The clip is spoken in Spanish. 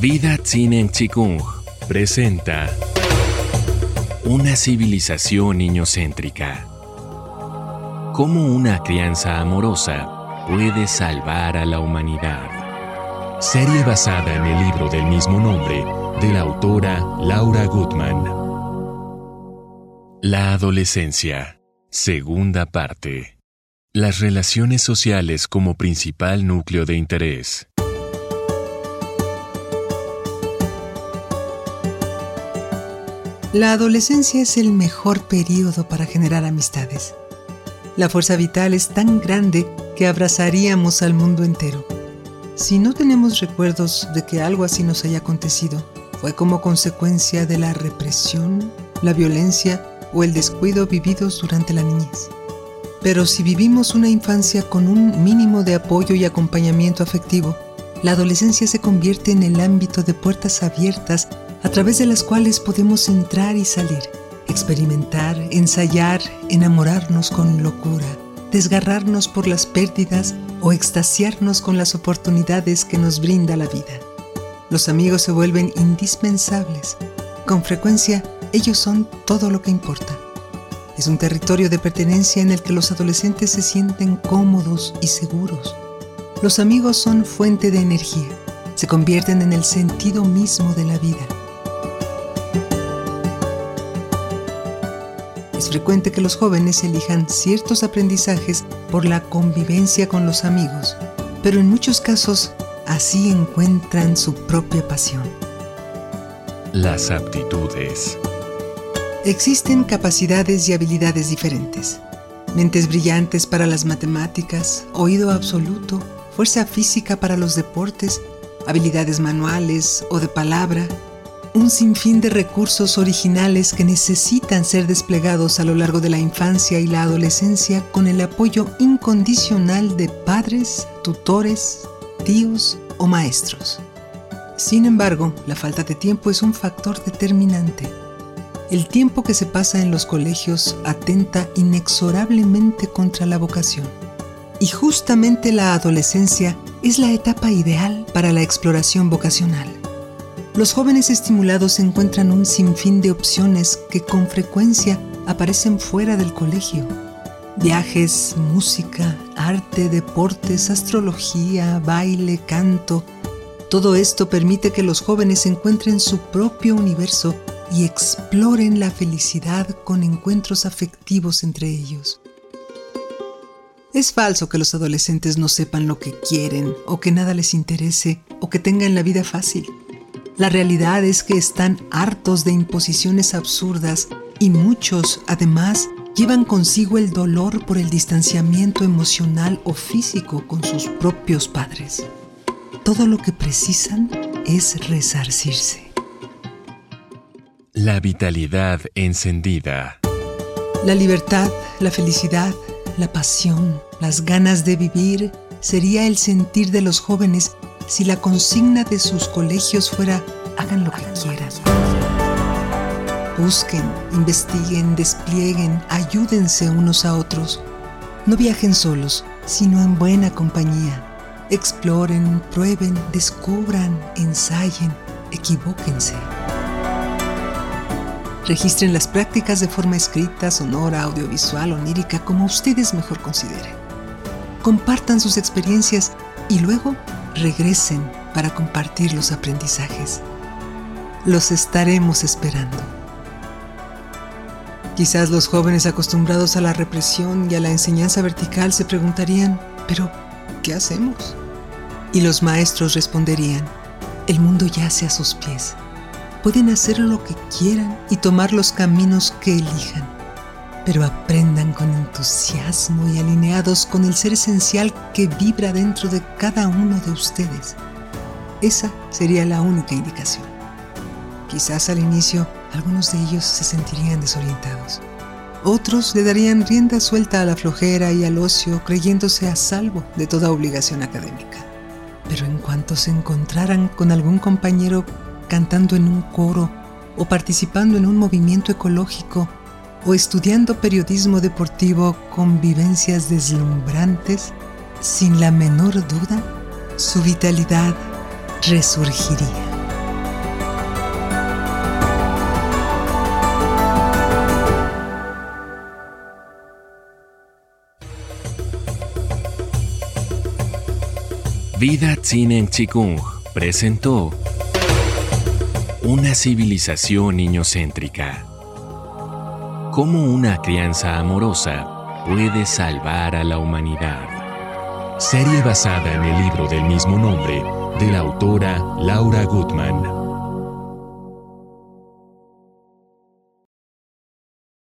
Vida Tsinen Chikung presenta Una civilización niñocéntrica. Cómo una crianza amorosa puede salvar a la humanidad. Serie basada en el libro del mismo nombre de la autora Laura Gutman. La adolescencia. Segunda parte. Las relaciones sociales como principal núcleo de interés. La adolescencia es el mejor periodo para generar amistades. La fuerza vital es tan grande que abrazaríamos al mundo entero. Si no tenemos recuerdos de que algo así nos haya acontecido, fue como consecuencia de la represión, la violencia o el descuido vividos durante la niñez. Pero si vivimos una infancia con un mínimo de apoyo y acompañamiento afectivo, la adolescencia se convierte en el ámbito de puertas abiertas a través de las cuales podemos entrar y salir, experimentar, ensayar, enamorarnos con locura, desgarrarnos por las pérdidas o extasiarnos con las oportunidades que nos brinda la vida. Los amigos se vuelven indispensables. Con frecuencia, ellos son todo lo que importa. Es un territorio de pertenencia en el que los adolescentes se sienten cómodos y seguros. Los amigos son fuente de energía, se convierten en el sentido mismo de la vida. Es frecuente que los jóvenes elijan ciertos aprendizajes por la convivencia con los amigos, pero en muchos casos así encuentran su propia pasión. Las aptitudes. Existen capacidades y habilidades diferentes. Mentes brillantes para las matemáticas, oído absoluto, fuerza física para los deportes, habilidades manuales o de palabra, un sinfín de recursos originales que necesitan ser desplegados a lo largo de la infancia y la adolescencia con el apoyo incondicional de padres, tutores, tíos o maestros. Sin embargo, la falta de tiempo es un factor determinante. El tiempo que se pasa en los colegios atenta inexorablemente contra la vocación. Y justamente la adolescencia es la etapa ideal para la exploración vocacional. Los jóvenes estimulados encuentran un sinfín de opciones que con frecuencia aparecen fuera del colegio. Viajes, música, arte, deportes, astrología, baile, canto. Todo esto permite que los jóvenes encuentren su propio universo y exploren la felicidad con encuentros afectivos entre ellos. Es falso que los adolescentes no sepan lo que quieren o que nada les interese o que tengan la vida fácil. La realidad es que están hartos de imposiciones absurdas y muchos, además, llevan consigo el dolor por el distanciamiento emocional o físico con sus propios padres. Todo lo que precisan es resarcirse. La vitalidad encendida. La libertad, la felicidad, la pasión, las ganas de vivir sería el sentir de los jóvenes si la consigna de sus colegios fuera hagan lo que quieran. Busquen, investiguen, desplieguen, ayúdense unos a otros. No viajen solos, sino en buena compañía. Exploren, prueben, descubran, ensayen, equivóquense. Registren las prácticas de forma escrita, sonora, audiovisual, onírica, como ustedes mejor consideren. Compartan sus experiencias y luego regresen para compartir los aprendizajes. Los estaremos esperando. Quizás los jóvenes acostumbrados a la represión y a la enseñanza vertical se preguntarían, pero ¿qué hacemos? Y los maestros responderían, el mundo yace a sus pies pueden hacer lo que quieran y tomar los caminos que elijan, pero aprendan con entusiasmo y alineados con el ser esencial que vibra dentro de cada uno de ustedes. Esa sería la única indicación. Quizás al inicio algunos de ellos se sentirían desorientados. Otros le darían rienda suelta a la flojera y al ocio creyéndose a salvo de toda obligación académica. Pero en cuanto se encontraran con algún compañero cantando en un coro o participando en un movimiento ecológico o estudiando periodismo deportivo con vivencias deslumbrantes, sin la menor duda, su vitalidad resurgiría. Vida Tzinen Chikung presentó Una civilización niñocéntrica. Cómo una crianza amorosa puede salvar a la humanidad. Serie basada en el libro del mismo nombre de la autora Laura Gutman.